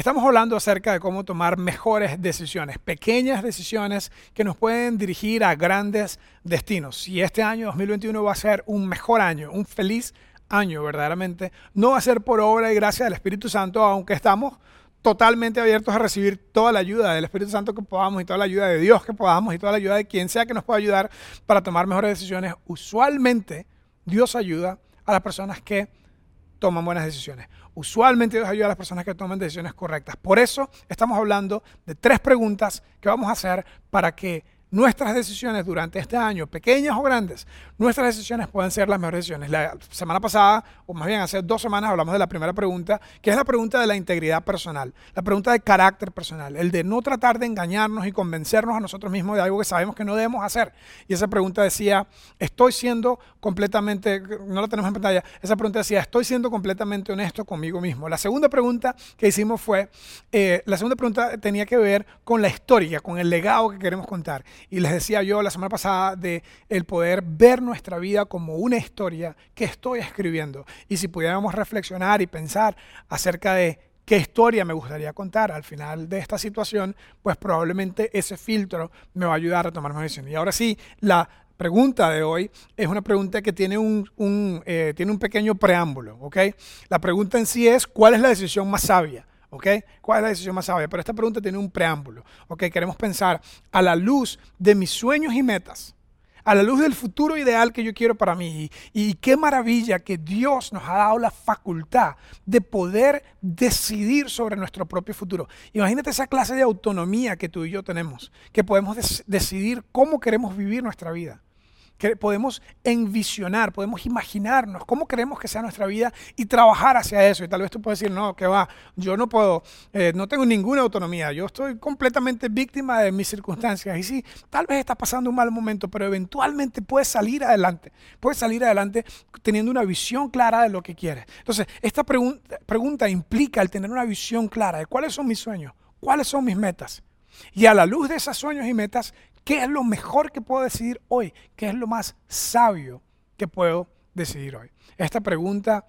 Estamos hablando acerca de cómo tomar mejores decisiones, pequeñas decisiones que nos pueden dirigir a grandes destinos. Y este año 2021 va a ser un mejor año, un feliz año verdaderamente. No va a ser por obra y gracia del Espíritu Santo, aunque estamos totalmente abiertos a recibir toda la ayuda del Espíritu Santo que podamos y toda la ayuda de Dios que podamos y toda la ayuda de quien sea que nos pueda ayudar para tomar mejores decisiones. Usualmente Dios ayuda a las personas que toman buenas decisiones. Usualmente Dios ayuda a las personas que toman decisiones correctas. Por eso estamos hablando de tres preguntas que vamos a hacer para que nuestras decisiones durante este año, pequeñas o grandes, nuestras decisiones pueden ser las mejores decisiones. La semana pasada, o más bien hace dos semanas, hablamos de la primera pregunta, que es la pregunta de la integridad personal, la pregunta de carácter personal, el de no tratar de engañarnos y convencernos a nosotros mismos de algo que sabemos que no debemos hacer. Y esa pregunta decía, estoy siendo completamente, no la tenemos en pantalla, esa pregunta decía, estoy siendo completamente honesto conmigo mismo. La segunda pregunta que hicimos fue, eh, la segunda pregunta tenía que ver con la historia, con el legado que queremos contar. Y les decía yo la semana pasada de el poder ver nuestra vida como una historia que estoy escribiendo. Y si pudiéramos reflexionar y pensar acerca de qué historia me gustaría contar al final de esta situación, pues probablemente ese filtro me va a ayudar a tomar más decisiones. Y ahora sí, la pregunta de hoy es una pregunta que tiene un, eh, tiene un pequeño preámbulo, ¿ok? La pregunta en sí es, ¿cuál es la decisión más sabia? ¿Ok? ¿Cuál es la decisión más sabia? Pero esta pregunta tiene un preámbulo, ¿ok? Queremos pensar a la luz de mis sueños y metas, a la luz del futuro ideal que yo quiero para mí. Y, qué maravilla que Dios nos ha dado la facultad de poder decidir sobre nuestro propio futuro. Imagínate esa clase de autonomía que tú y yo tenemos, que podemos decidir cómo queremos vivir nuestra vida podemos envisionar, podemos imaginarnos cómo queremos que sea nuestra vida y trabajar hacia eso. Y tal vez tú puedes decir, no, que va, yo no puedo, eh, no tengo ninguna autonomía, yo estoy completamente víctima de mis circunstancias. Y sí, tal vez está pasando un mal momento, pero eventualmente puedes salir adelante, puedes salir adelante teniendo una visión clara de lo que quieres. Entonces, esta pregunta implica el tener una visión clara de cuáles son mis sueños, cuáles son mis metas. Y a la luz de esos sueños y metas, ¿Qué es lo mejor que puedo decidir hoy? ¿Qué es lo más sabio que puedo decidir hoy? Esta pregunta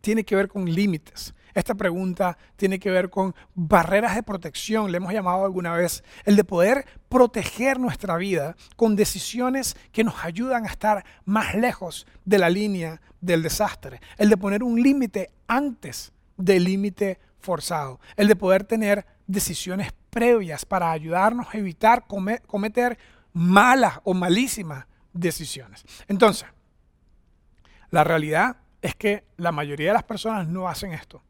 tiene que ver con límites. Esta pregunta tiene que ver con barreras de protección, le hemos llamado alguna vez, el de poder proteger nuestra vida con decisiones que nos ayudan a estar más lejos de la línea del desastre, el de poner un límite antes del límite forzado, el de poder tener decisiones previas para ayudarnos a evitar cometer malas o malísimas decisiones. Entonces, la realidad es que la mayoría de las personas no hacen esto.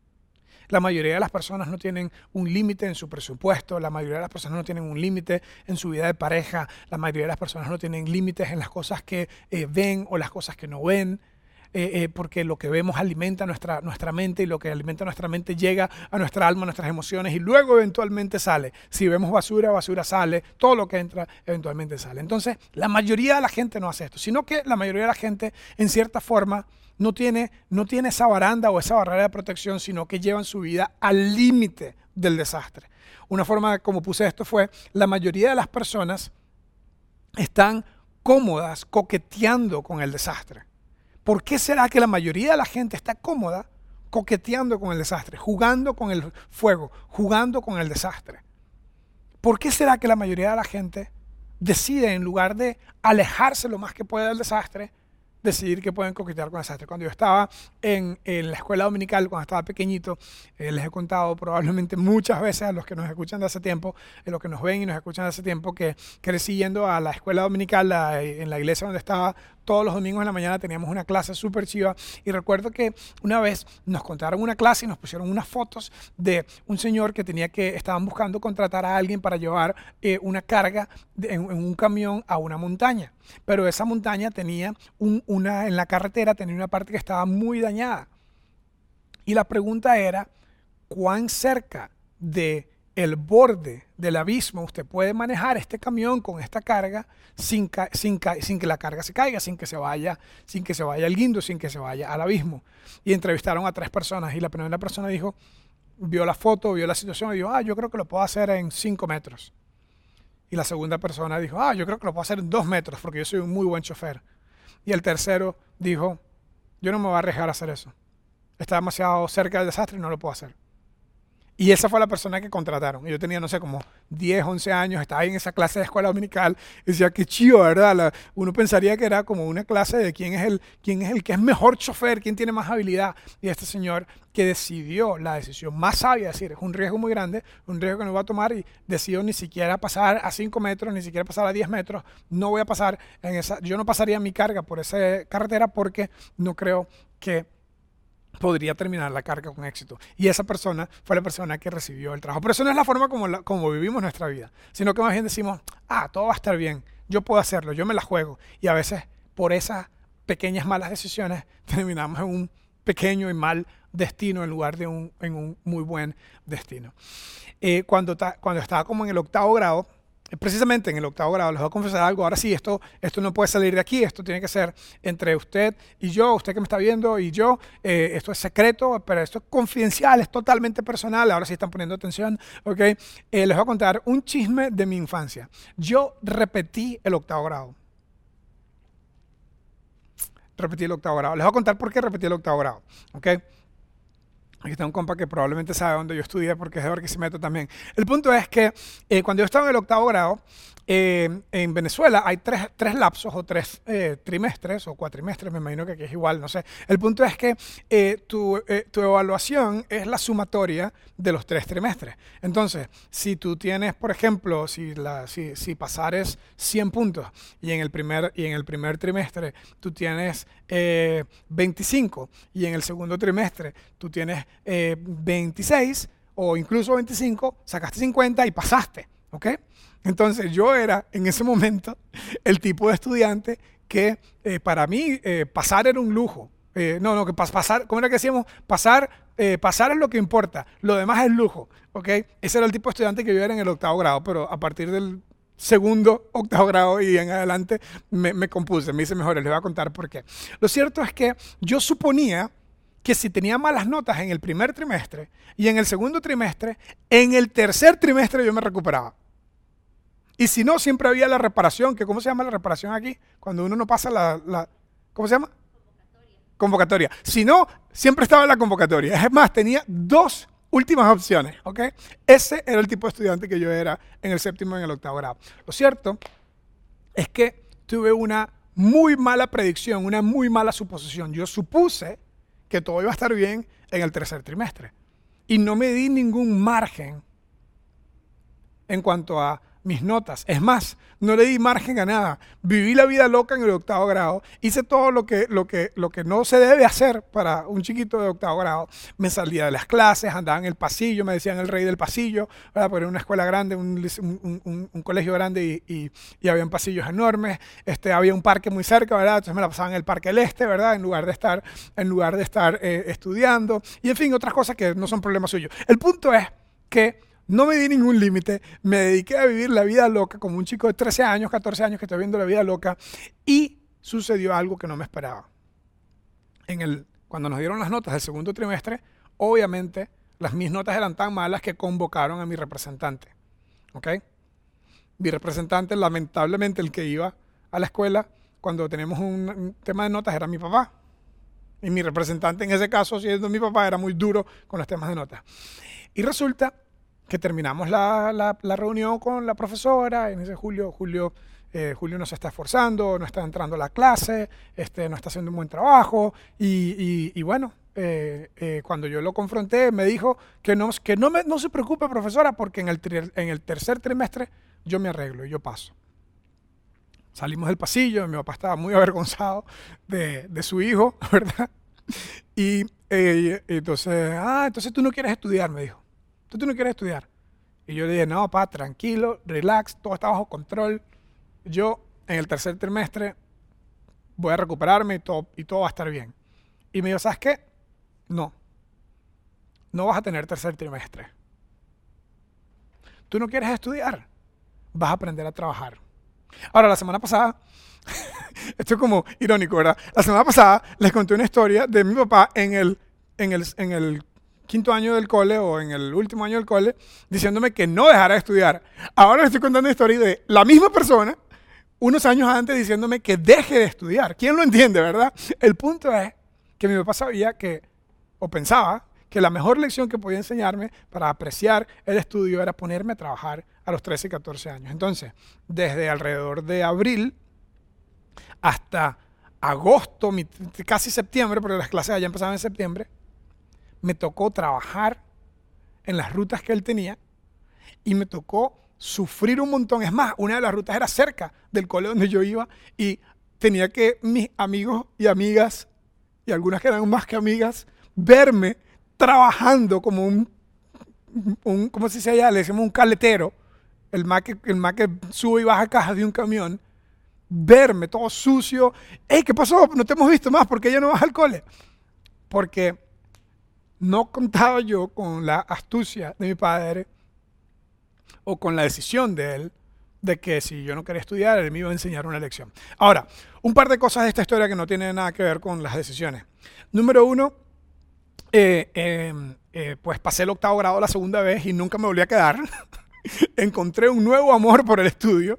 La mayoría de las personas no tienen un límite en su presupuesto, la mayoría de las personas no tienen un límite en su vida de pareja, la mayoría de las personas no tienen límites en las cosas que eh, ven o las cosas que no ven. Eh, eh, porque lo que vemos alimenta nuestra, nuestra mente y lo que alimenta nuestra mente llega a nuestra alma, a nuestras emociones y luego eventualmente sale. Si vemos basura, basura sale, todo lo que entra eventualmente sale. Entonces, la mayoría de la gente no hace esto, sino que la mayoría de la gente, en cierta forma, no tiene, no tiene esa baranda o esa barrera de protección, sino que llevan su vida al límite del desastre. Una forma como puse esto fue, la mayoría de las personas están cómodas coqueteando con el desastre. ¿Por qué será que la mayoría de la gente está cómoda coqueteando con el desastre, jugando con el fuego, jugando con el desastre? ¿Por qué será que la mayoría de la gente decide, en lugar de alejarse lo más que puede del desastre, decidir que pueden coquetear con el desastre. Cuando yo estaba en, la escuela dominical, cuando estaba pequeñito, eh, les he contado probablemente muchas veces a los que nos escuchan de hace tiempo, a los que nos ven y nos escuchan de hace tiempo, que crecí yendo a la escuela dominical en la iglesia donde estaba todos los domingos en la mañana teníamos una clase súper chiva y recuerdo que una vez nos contaron una clase y nos pusieron unas fotos de un señor que tenía que, estaban buscando contratar a alguien para llevar eh, una carga en, un camión a una montaña. Pero esa montaña tenía una, en la carretera tenía una parte que estaba muy dañada. Y la pregunta era, ¿cuán cerca de el borde del abismo, usted puede manejar este camión con esta carga sin, que la carga se caiga, sin que se vaya, sin que se vaya al guindo, sin que se vaya al abismo. Y entrevistaron a tres personas y la primera persona dijo, vio la foto, vio la situación y dijo, ah, yo creo que lo puedo hacer en cinco metros. Y la segunda persona dijo, ah, yo creo que lo puedo hacer en dos metros porque yo soy un muy buen chofer. Y el tercero dijo, yo no me voy a arriesgar a hacer eso. Está demasiado cerca del desastre y no lo puedo hacer. Y esa fue la persona que contrataron. Yo tenía, no sé, como 10, 11 años, estaba en esa clase de escuela dominical. Y decía, qué chido, ¿verdad? uno pensaría que era como una clase de quién es, el, quién es el que es mejor chofer, quién tiene más habilidad. Y este señor que decidió la decisión más sabia, es decir, es un riesgo muy grande, un riesgo que no va a tomar y decidió ni siquiera pasar a 5 metros, ni siquiera pasar a 10 metros. No voy a pasar en esa, yo no pasaría mi carga por esa carretera porque no creo que podría terminar la carga con éxito. Y esa persona fue la persona que recibió el trabajo. Pero eso no es la forma como, como vivimos nuestra vida, sino que más bien decimos, ah, todo va a estar bien, yo puedo hacerlo, yo me la juego. Y a veces por esas pequeñas malas decisiones terminamos en un pequeño y mal destino en lugar de un, en un muy buen destino. Eh, cuando, cuando estaba como en el octavo grado, precisamente en el octavo grado, les voy a confesar algo, ahora sí, esto, esto no puede salir de aquí, esto tiene que ser entre usted y yo, usted que me está viendo y yo, eh, esto es secreto, pero esto es confidencial, es totalmente personal, ahora sí están poniendo atención, ¿ok? Eh, les voy a contar un chisme de mi infancia. Yo repetí el octavo grado. Repetí el octavo grado. Les voy a contar por qué repetí el octavo grado, ¿ok? Aquí está un compa que probablemente sabe dónde yo estudié porque es de Barquisimeto también. El punto es que eh, cuando yo estaba en el octavo grado, eh, en Venezuela hay tres, tres lapsos o tres eh, trimestres o cuatrimestres, me imagino que aquí es igual, no sé. El punto es que tu, tu, evaluación es la sumatoria de los tres trimestres. Entonces, si tú tienes, por ejemplo, si, si pasares 100 puntos y en el primer, y en el primer trimestre tú tienes 25 y en el segundo trimestre tú tienes 26 o incluso 25, sacaste 50 y pasaste, ¿ok? Entonces yo era en ese momento el tipo de estudiante que eh, para mí eh, pasar era un lujo. Eh, no, no, que pasar, ¿cómo era que decíamos? Pasar, pasar es lo que importa, lo demás es lujo, ¿ok? Ese era el tipo de estudiante que yo era en el octavo grado, pero a partir del segundo, octavo grado y en adelante me, me compuse, me hice mejor, les voy a contar por qué. Lo cierto es que yo suponía que si tenía malas notas en el primer trimestre y en el segundo trimestre, en el tercer trimestre yo me recuperaba. Y si no, siempre había la reparación, que ¿cómo se llama la reparación aquí? Cuando uno no pasa la, ¿cómo se llama? Convocatoria. Convocatoria. Si no, siempre estaba la convocatoria. Es más, tenía dos últimas opciones. Ese era el tipo de estudiante que yo era en el séptimo y en el octavo grado. Lo cierto es que tuve una muy mala predicción, una muy mala suposición. Yo supuse que todo iba a estar bien en el tercer trimestre. Y no me di ningún margen en cuanto a mis notas. Es más, no le di margen a nada. Viví la vida loca en el octavo grado. Hice todo lo que, lo que, lo que no se debe hacer para un chiquito de octavo grado. Me salía de las clases, andaba en el pasillo, me decían el rey del pasillo, ¿verdad? porque era una escuela grande, un, colegio grande y, y, había pasillos enormes. Este, había un parque muy cerca, ¿verdad? Entonces me la pasaba en el Parque del Este, ¿verdad? En lugar de estar, en lugar de estar eh, estudiando. Y en fin, otras cosas que no son problemas suyos. El punto es que no me di ningún límite, me dediqué a vivir la vida loca como un chico de 13 años, 14 años que está viviendo la vida loca y sucedió algo que no me esperaba. Cuando nos dieron las notas del segundo trimestre, obviamente las mis notas eran tan malas que convocaron a mi representante. ¿Ok? Mi representante, lamentablemente, el que iba a la escuela cuando tenemos un tema de notas era mi papá. Y mi representante en ese caso, siendo mi papá, era muy duro con los temas de notas. Y resulta que terminamos la, la, reunión con la profesora, en ese Julio, Julio, eh, Julio no se está esforzando, no está entrando a la clase, este, no está haciendo un buen trabajo, y, y, bueno, eh, eh, cuando yo lo confronté, me dijo que no, que no, me, no se preocupe, profesora, porque en el, en el tercer trimestre yo me arreglo y yo paso. Salimos del pasillo, mi papá estaba muy avergonzado de, de su hijo, ¿verdad? Y entonces, ah, entonces tú no quieres estudiar, me dijo. ¿Tú, tú no quieres estudiar? Y yo le dije, no, papá, tranquilo, relax, todo está bajo control. Yo en el tercer trimestre voy a recuperarme y todo, y todo va a estar bien. Y me dijo, ¿sabes qué? No, no vas a tener tercer trimestre. Tú no quieres estudiar, vas a aprender a trabajar. Ahora, la semana pasada, esto es como irónico, ¿verdad? La semana pasada les conté una historia de mi papá en el, en el, en el quinto año del cole o en el último año del cole diciéndome que no dejara de estudiar. Ahora le estoy contando una historia de la misma persona unos años antes diciéndome que deje de estudiar. ¿Quién lo entiende, verdad? El punto es que mi papá sabía que, o pensaba, que la mejor lección que podía enseñarme para apreciar el estudio era ponerme a trabajar a los 13 y 14 años. Entonces, desde alrededor de abril hasta agosto, casi septiembre, porque las clases allá empezaban en septiembre, me tocó trabajar en las rutas que él tenía y me tocó sufrir un montón. Es más, una de las rutas era cerca del cole donde yo iba y tenía que mis amigos y amigas, y algunas que eran más que amigas, verme trabajando como un, un ¿cómo se dice allá? Le decimos un caletero, el más que, el más que sube y baja cajas de un camión, verme todo sucio. Hey, ¿qué pasó? No te hemos visto más, ¿por qué ya no vas al cole? Porque no contaba yo con la astucia de mi padre o con la decisión de él de que si yo no quería estudiar, él me iba a enseñar una lección. Ahora, un par de cosas de esta historia que no tienen nada que ver con las decisiones. Número uno, eh, em, eh, pues pasé el octavo grado la segunda vez y nunca me volví a quedar. Encontré un nuevo amor por el estudio.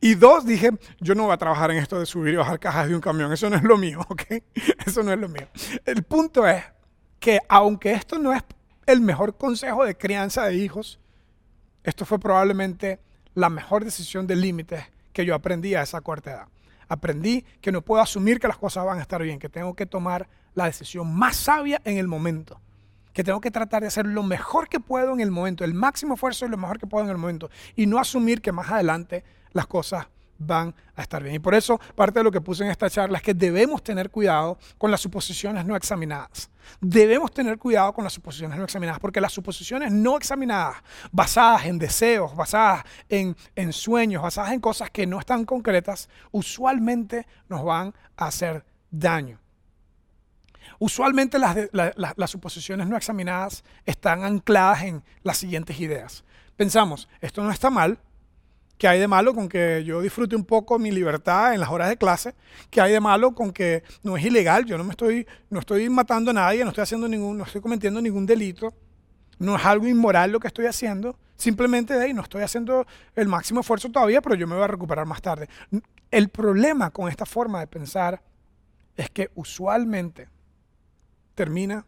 Y dos, dije, yo no voy a trabajar en esto de subir y bajar cajas de un camión. Eso no es lo mío, ¿ok? Eso no es lo mío. El punto es que aunque esto no es el mejor consejo de crianza de hijos, esto fue probablemente la mejor decisión de límites que yo aprendí a esa corta edad. Aprendí que no puedo asumir que las cosas van a estar bien, que tengo que tomar la decisión más sabia en el momento, que tengo que tratar de hacer lo mejor que puedo en el momento, el máximo esfuerzo y lo mejor que puedo en el momento, y no asumir que más adelante las cosas van a estar bien. Y por eso parte de lo que puse en esta charla es que debemos tener cuidado con las suposiciones no examinadas. Debemos tener cuidado con las suposiciones no examinadas, porque las suposiciones no examinadas, basadas en deseos, basadas en, sueños, basadas en cosas que no están concretas, usualmente nos van a hacer daño. Usualmente las, las suposiciones no examinadas están ancladas en las siguientes ideas. Pensamos, esto no está mal, ¿Qué hay de malo con que yo disfrute un poco mi libertad en las horas de clase? ¿Qué hay de malo con que no es ilegal? Yo no me estoy, no estoy matando a nadie, no estoy haciendo ningún, no estoy cometiendo ningún delito. No es algo inmoral lo que estoy haciendo. Simplemente de ahí no estoy haciendo el máximo esfuerzo todavía, pero yo me voy a recuperar más tarde. El problema con esta forma de pensar es que usualmente termina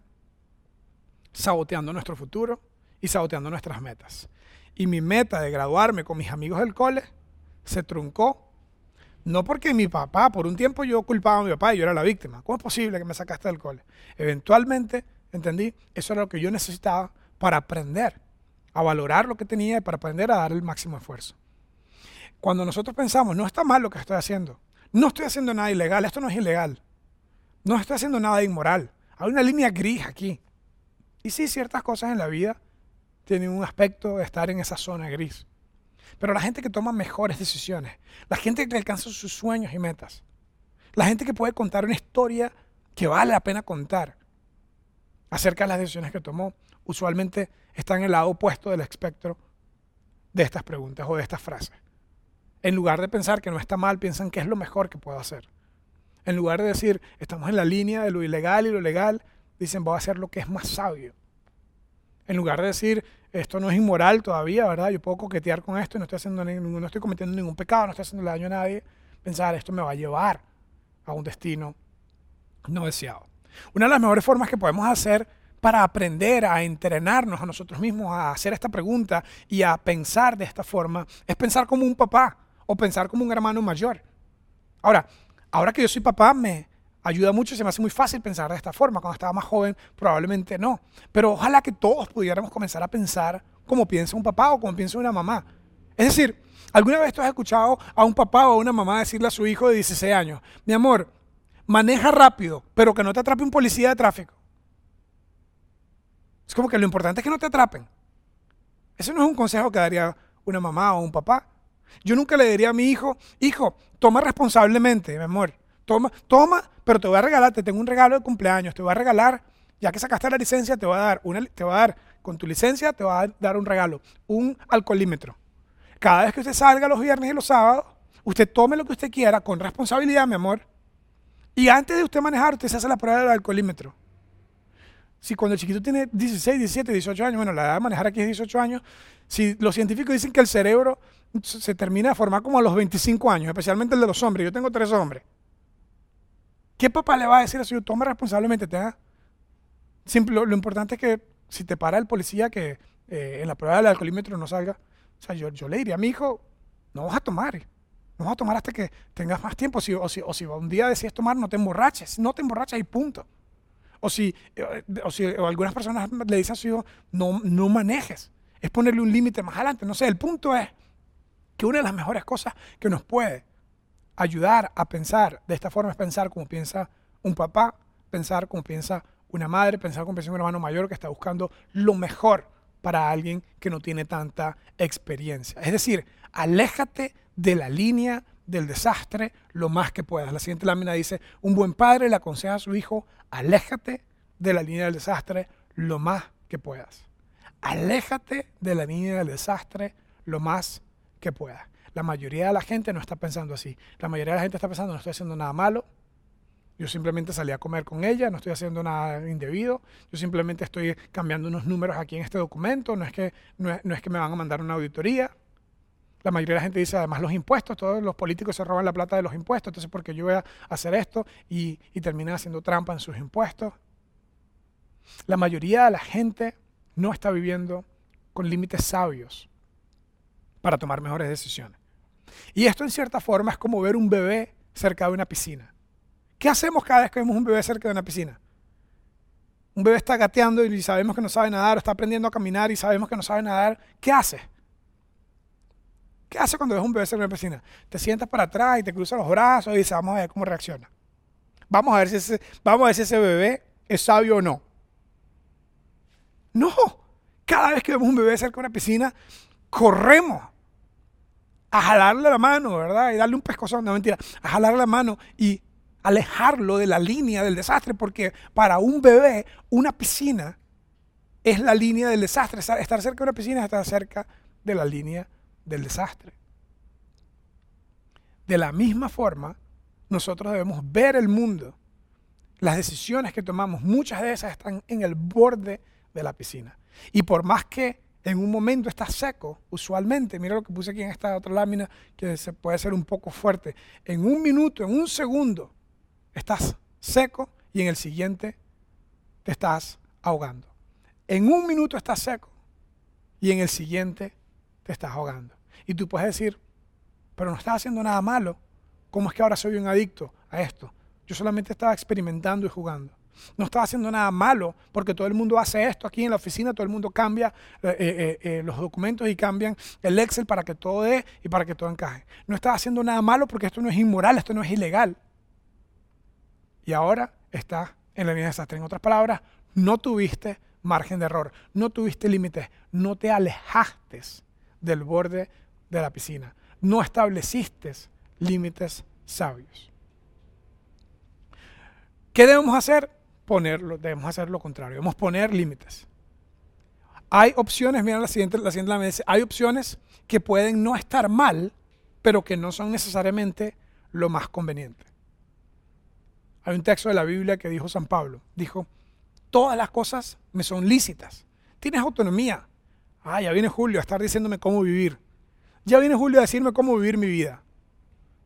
saboteando nuestro futuro y saboteando nuestras metas y mi meta de graduarme con mis amigos del cole se truncó. No porque mi papá, por un tiempo yo culpaba a mi papá y yo era la víctima. ¿Cómo es posible que me sacaste del cole? Eventualmente, entendí, eso era lo que yo necesitaba para aprender a valorar lo que tenía y para aprender a dar el máximo esfuerzo. Cuando nosotros pensamos, no está mal lo que estoy haciendo, no estoy haciendo nada ilegal, esto no es ilegal, no estoy haciendo nada inmoral, hay una línea gris aquí. Y sí, ciertas cosas en la vida tiene un aspecto de estar en esa zona gris. Pero la gente que toma mejores decisiones, la gente que alcanza sus sueños y metas, la gente que puede contar una historia que vale la pena contar acerca de las decisiones que tomó, usualmente está en el lado opuesto del espectro de estas preguntas o de estas frases. En lugar de pensar que no está mal, piensan que es lo mejor que puedo hacer. En lugar de decir, estamos en la línea de lo ilegal y lo legal, dicen, voy a hacer lo que es más sabio. En lugar de decir, esto no es inmoral todavía, ¿verdad? Yo puedo coquetear con esto y no estoy, haciendo ningún, no estoy cometiendo ningún pecado, no estoy haciendo daño a nadie. Pensar, esto me va a llevar a un destino no deseado. Una de las mejores formas que podemos hacer para aprender a entrenarnos a nosotros mismos a hacer esta pregunta y a pensar de esta forma es pensar como un papá o pensar como un hermano mayor. Ahora, ahora que yo soy papá, me, ayuda mucho, se me hace muy fácil pensar de esta forma. Cuando estaba más joven, probablemente no. Pero ojalá que todos pudiéramos comenzar a pensar como piensa un papá o como piensa una mamá. Es decir, ¿alguna vez tú has escuchado a un papá o a una mamá decirle a su hijo de 16 años, mi amor, maneja rápido, pero que no te atrape un policía de tráfico? Es como que lo importante es que no te atrapen. Ese no es un consejo que daría una mamá o un papá. Yo nunca le diría a mi hijo, hijo, toma responsablemente, mi amor. Toma, toma, pero te voy a regalar, te tengo un regalo de cumpleaños, te voy a regalar, ya que sacaste la licencia, te voy a dar, una, te voy a dar, con tu licencia te voy a dar un regalo, un alcoholímetro. Cada vez que usted salga los viernes y los sábados, usted tome lo que usted quiera con responsabilidad, mi amor. Y antes de usted manejar, usted se hace la prueba del alcoholímetro. Si cuando el chiquito tiene 16, 17, 18 años, bueno, la edad de manejar aquí es 18 años, si los científicos dicen que el cerebro se termina de formar como a los 25 años, especialmente el de los hombres, yo tengo tres hombres. ¿Qué papá le va a decir a su hijo? Toma responsablemente, te Simple, lo, importante es que si te para el policía que eh, en la prueba del alcoholímetro no salga, o sea, yo, yo le diría a mi hijo, no vas a tomar, no vas a tomar hasta que tengas más tiempo. Si, o, si, o si un día decides tomar, no te emborraches, no te emborraches y punto. O si, eh, o si algunas personas le dicen a su hijo, no, no manejes. Es ponerle un límite más adelante. No sé, el punto es que una de las mejores cosas que nos puede ayudar a pensar de esta forma es pensar como piensa un papá, pensar como piensa una madre, pensar como piensa un hermano mayor que está buscando lo mejor para alguien que no tiene tanta experiencia. Es decir, aléjate de la línea del desastre lo más que puedas. La siguiente lámina dice, un buen padre le aconseja a su hijo, aléjate de la línea del desastre lo más que puedas. Aléjate de la línea del desastre lo más que puedas. La mayoría de la gente no está pensando así. La mayoría de la gente está pensando, no estoy haciendo nada malo. Yo simplemente salí a comer con ella, no estoy haciendo nada indebido. Yo simplemente estoy cambiando unos números aquí en este documento. No es que, no es que me van a mandar una auditoría. La mayoría de la gente dice, además, los impuestos, todos los políticos se roban la plata de los impuestos, entonces, porque yo voy a hacer esto? Y, y terminan haciendo trampa en sus impuestos. La mayoría de la gente no está viviendo con límites sabios para tomar mejores decisiones. Y esto, en cierta forma, es como ver un bebé cerca de una piscina. ¿Qué hacemos cada vez que vemos un bebé cerca de una piscina? Un bebé está gateando y sabemos que no sabe nadar, o está aprendiendo a caminar y sabemos que no sabe nadar. ¿Qué hace? ¿Qué hace cuando ves un bebé en una piscina? Te sientas para atrás y te cruzas los brazos y dices, vamos a ver cómo reacciona. Vamos a ver si vamos a ver si ese bebé es sabio o no. No. Cada vez que vemos un bebé cerca de una piscina, corremos a jalarle la mano, ¿verdad? Y darle un pescozón, no mentira, a jalarle la mano y alejarlo de la línea del desastre, porque para un bebé, una piscina es la línea del desastre. Estar cerca de una piscina es estar cerca de la línea del desastre. De la misma forma, nosotros debemos ver el mundo. Las decisiones que tomamos, muchas de esas están en el borde de la piscina. Y por más que en un momento está seco, usualmente, mira lo que puse aquí en esta otra lámina, que se puede ser un poco fuerte, en un minuto, en un segundo, estás seco y en el siguiente te estás ahogando. En un minuto estás seco y en el siguiente te estás ahogando. Y tú puedes decir, pero no estás haciendo nada malo. ¿Cómo es que ahora soy un adicto a esto? Yo solamente estaba experimentando y jugando. No estaba haciendo nada malo porque todo el mundo hace esto aquí en la oficina, todo el mundo cambia eh, eh, eh, los documentos y cambian el Excel para que todo dé y para que todo encaje. No estaba haciendo nada malo porque esto no es inmoral, esto no es ilegal. Y ahora está en la línea de desastre. En otras palabras, no tuviste margen de error, no tuviste límites, no te alejaste del borde de la piscina. No estableciste límites sabios. ¿Qué debemos hacer? Ponerlo, debemos hacer lo contrario, debemos poner límites. Hay opciones, mira la siguiente, la siguiente la hay opciones que pueden no estar mal, pero que no son necesariamente lo más conveniente. Hay un texto de la Biblia que dijo San Pablo, dijo, todas las cosas me son lícitas. Tienes autonomía, Ah, ya viene Julio a estar diciéndome cómo vivir. Ya viene Julio a decirme cómo vivir mi vida.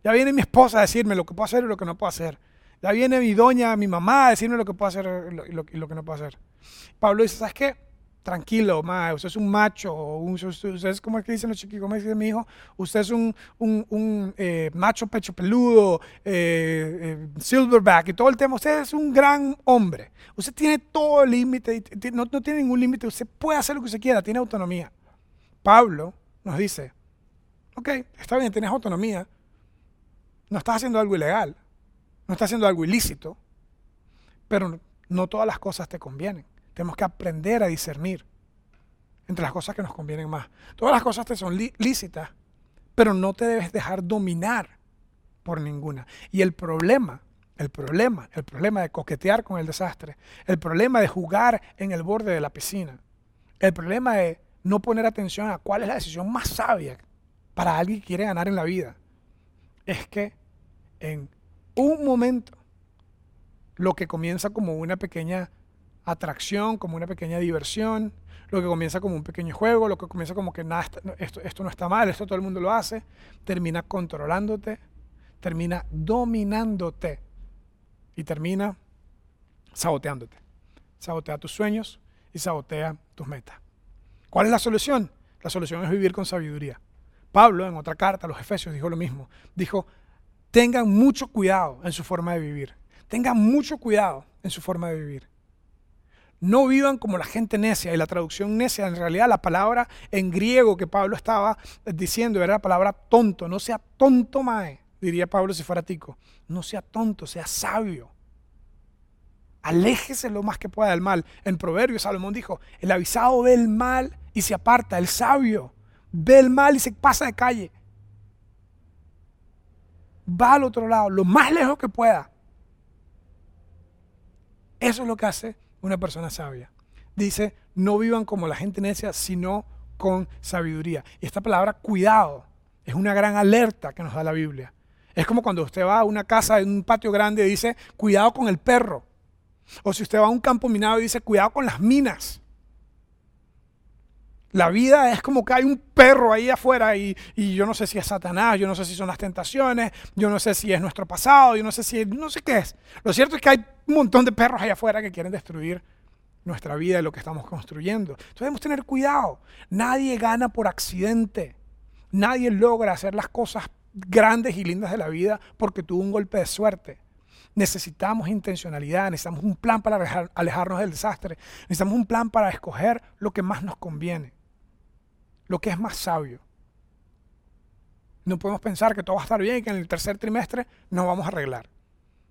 Ya viene mi esposa a decirme lo que puedo hacer y lo que no puedo hacer. Ya viene mi doña, mi mamá a decirme lo que puedo hacer y lo, que no puedo hacer. Pablo dice, ¿sabes qué? tranquilo, ma, usted es un macho, usted, es como es que dicen los chiquitos, como dice mi hijo, usted es un, eh, macho pecho peludo, eh, eh, silverback y todo el tema, usted es un gran hombre, usted tiene todo el límite, no, no tiene ningún límite, usted puede hacer lo que usted quiera, tiene autonomía. Pablo nos dice, ok, está bien, tienes autonomía, no estás haciendo algo ilegal, no estás haciendo algo ilícito, pero no todas las cosas te convienen. Tenemos que aprender a discernir entre las cosas que nos convienen más. Todas las cosas te son lícitas, pero no te debes dejar dominar por ninguna. Y el problema, el problema, el problema de coquetear con el desastre, el problema de jugar en el borde de la piscina, el problema de no poner atención a cuál es la decisión más sabia para alguien que quiere ganar en la vida, es que en un momento lo que comienza como una pequeña atracción, como una pequeña diversión, lo que comienza como un pequeño juego, lo que comienza como que nada, esto, esto no está mal, esto todo el mundo lo hace, termina controlándote, termina dominándote y termina saboteándote. sabotea tus sueños y sabotea tus metas. ¿Cuál es la solución? La solución es vivir con sabiduría. Pablo en otra carta a los Efesios dijo lo mismo. Dijo, tengan mucho cuidado en su forma de vivir. Tengan mucho cuidado en su forma de vivir. No vivan como la gente necia. Y la traducción necia, en realidad la palabra en griego que Pablo estaba diciendo era la palabra tonto. No sea tonto, mae, diría Pablo si fuera tico. No sea tonto, sea sabio. Aléjese lo más que pueda del mal. En Proverbios Salomón dijo, el avisado ve el mal y se aparta. El sabio ve el mal y se pasa de calle. Va al otro lado, lo más lejos que pueda. Eso es lo que hace una persona sabia. Dice, no vivan como la gente necia, sino con sabiduría. Y esta palabra cuidado es una gran alerta que nos da la Biblia. Es como cuando usted va a una casa en un patio grande y dice, cuidado con el perro. O si usted va a un campo minado y dice, cuidado con las minas. La vida es como que hay un perro ahí afuera y, yo no sé si es Satanás, yo no sé si son las tentaciones, yo no sé si es nuestro pasado, yo no sé si, no sé qué es. Lo cierto es que hay un montón de perros allá afuera que quieren destruir nuestra vida y lo que estamos construyendo. Entonces debemos tener cuidado. Nadie gana por accidente. Nadie logra hacer las cosas grandes y lindas de la vida porque tuvo un golpe de suerte. Necesitamos intencionalidad, necesitamos un plan para alejarnos del desastre, necesitamos un plan para escoger lo que más nos conviene lo que es más sabio. No podemos pensar que todo va a estar bien y que en el tercer trimestre nos vamos a arreglar.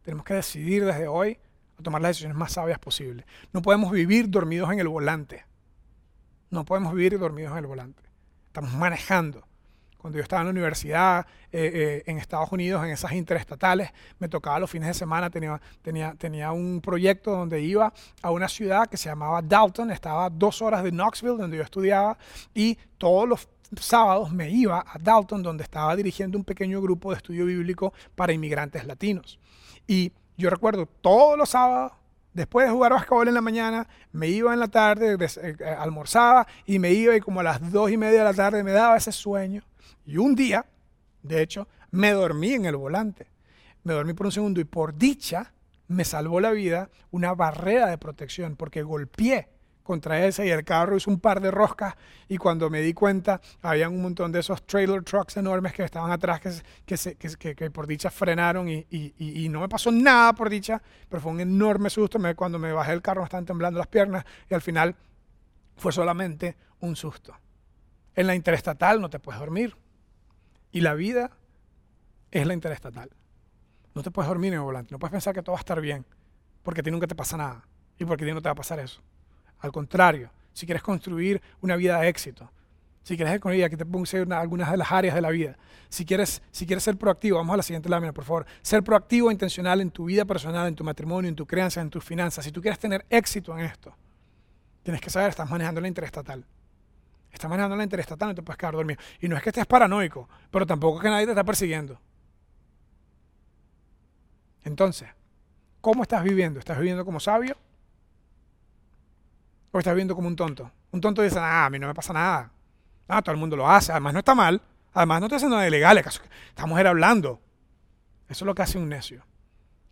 Tenemos que decidir desde hoy a tomar las decisiones más sabias posibles. No podemos vivir dormidos en el volante. No podemos vivir dormidos en el volante. Estamos manejando. Cuando yo estaba en la universidad eh, eh, en Estados Unidos, en esas interestatales, me tocaba los fines de semana, tenía, tenía, tenía un proyecto donde iba a una ciudad que se llamaba Dalton, estaba dos horas de Knoxville, donde yo estudiaba, y todos los sábados me iba a Dalton, donde estaba dirigiendo un pequeño grupo de estudio bíblico para inmigrantes latinos. Y yo recuerdo todos los sábados, después de jugar basquetbol en la mañana, me iba en la tarde, eh, almorzaba y me iba y como a las dos y media de la tarde me daba ese sueño y un día, de hecho, me dormí en el volante. Me dormí por un segundo y por dicha me salvó la vida una barrera de protección porque golpeé contra ese y el carro hizo un par de roscas y cuando me di cuenta había un montón de esos trailer trucks enormes que estaban atrás que, que, por dicha frenaron y, y, no me pasó nada por dicha, pero fue un enorme susto. cuando me bajé del carro me estaban temblando las piernas y al final fue solamente un susto. En la interestatal no te puedes dormir. Y la vida es la interestatal. No te puedes dormir en el volante, no puedes pensar que todo va a estar bien, porque a ti nunca te pasa nada y porque a ti no te va a pasar eso. Al contrario, si quieres construir una vida de éxito, si quieres vida que te ponga algunas de las áreas de la vida, si quieres, si quieres ser proactivo, vamos a la siguiente lámina, por favor, ser proactivo e intencional en tu vida personal, en tu matrimonio, en tu creencia, en tus finanzas, si tú quieres tener éxito en esto, tienes que saber, estás manejando la interestatal. Estás manejando la interestatal, no te puedes quedar dormido. Y no es que estés paranoico, pero tampoco es que nadie te está persiguiendo. Entonces, ¿cómo estás viviendo? ¿Estás viviendo como sabio? ¿O estás viviendo como un tonto? Un tonto dice, ah, a mí no me pasa nada. Ah, todo el mundo lo hace. Además, no está mal. Además, no estoy haciendo nada ilegal. Esta mujer hablando. Eso es lo que hace un necio.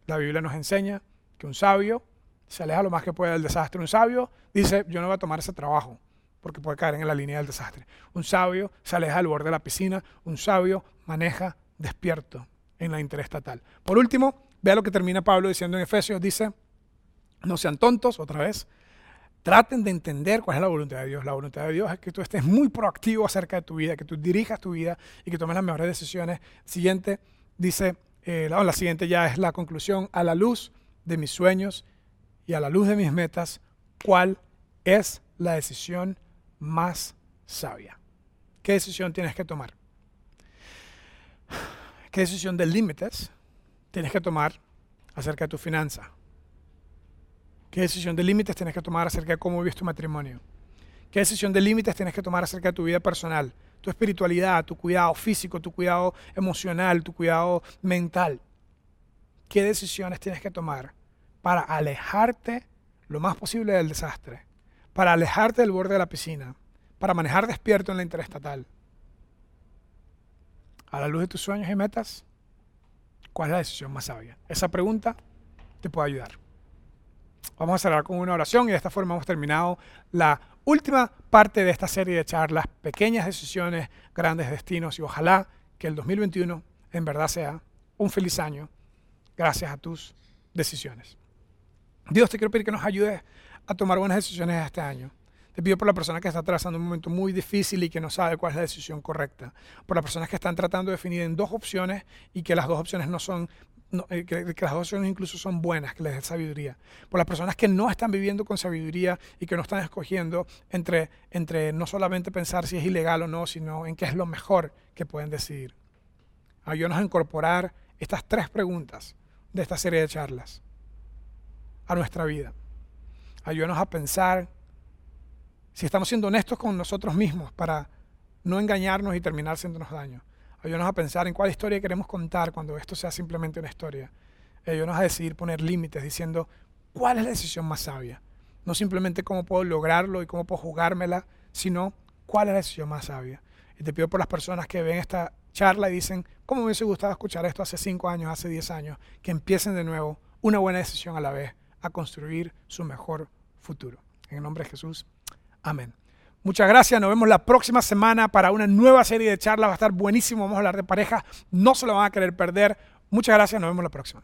La Biblia nos enseña que un sabio se aleja lo más que puede del desastre. Un sabio dice, yo no voy a tomar ese trabajo porque puede caer en la línea del desastre. Un sabio se aleja al borde de la piscina, un sabio maneja despierto en la interestatal. Por último, vea lo que termina Pablo diciendo en Efesios, dice, no sean tontos, otra vez, traten de entender cuál es la voluntad de Dios. La voluntad de Dios es que tú estés muy proactivo acerca de tu vida, que tú dirijas tu vida y que tomes las mejores decisiones. Siguiente, dice, eh, la, la siguiente ya es la conclusión, a la luz de mis sueños y a la luz de mis metas, ¿cuál es la decisión más sabia. ¿Qué decisión tienes que tomar? ¿Qué decisión de límites tienes que tomar acerca de tu finanza? ¿Qué decisión de límites tienes que tomar acerca de cómo vives tu matrimonio? ¿Qué decisión de límites tienes que tomar acerca de tu vida personal, tu espiritualidad, tu cuidado físico, tu cuidado emocional, tu cuidado mental? ¿Qué decisiones tienes que tomar para alejarte lo más posible del desastre para alejarte del borde de la piscina, para manejar despierto en la interestatal. A la luz de tus sueños y metas, ¿cuál es la decisión más sabia? Esa pregunta te puede ayudar. Vamos a cerrar con una oración y de esta forma hemos terminado la última parte de esta serie de charlas, pequeñas decisiones, grandes destinos y ojalá que el 2021 en verdad sea un feliz año gracias a tus decisiones. Dios, te quiero pedir que nos ayudes a tomar buenas decisiones este año. Te pido por la persona que está atravesando un momento muy difícil y que no sabe cuál es la decisión correcta. Por las personas que están tratando de definir en dos opciones y que las dos opciones no son, eh, que, las dos opciones incluso son buenas, que les dé sabiduría. Por las personas que no están viviendo con sabiduría y que no están escogiendo entre, entre no solamente pensar si es ilegal o no, sino en qué es lo mejor que pueden decidir. Ayúdanos a incorporar estas tres preguntas de esta serie de charlas a nuestra vida. Ayúdanos a pensar si estamos siendo honestos con nosotros mismos para no engañarnos y terminar haciéndonos daño. Ayúdanos a pensar en cuál historia queremos contar cuando esto sea simplemente una historia. Ayúdanos a decidir poner límites diciendo cuál es la decisión más sabia. No simplemente cómo puedo lograrlo y cómo puedo jugármela, sino cuál es la decisión más sabia. Y te pido por las personas que ven esta charla y dicen, ¿cómo me hubiese gustado escuchar esto hace 5 años, hace 10 años? Que empiecen de nuevo una buena decisión a la vez a construir su mejor futuro. En el nombre de Jesús. Amén. Muchas gracias, nos vemos la próxima semana para una nueva serie de charlas, va a estar buenísimo, vamos a hablar de pareja, no se lo van a querer perder. Muchas gracias, nos vemos la próxima.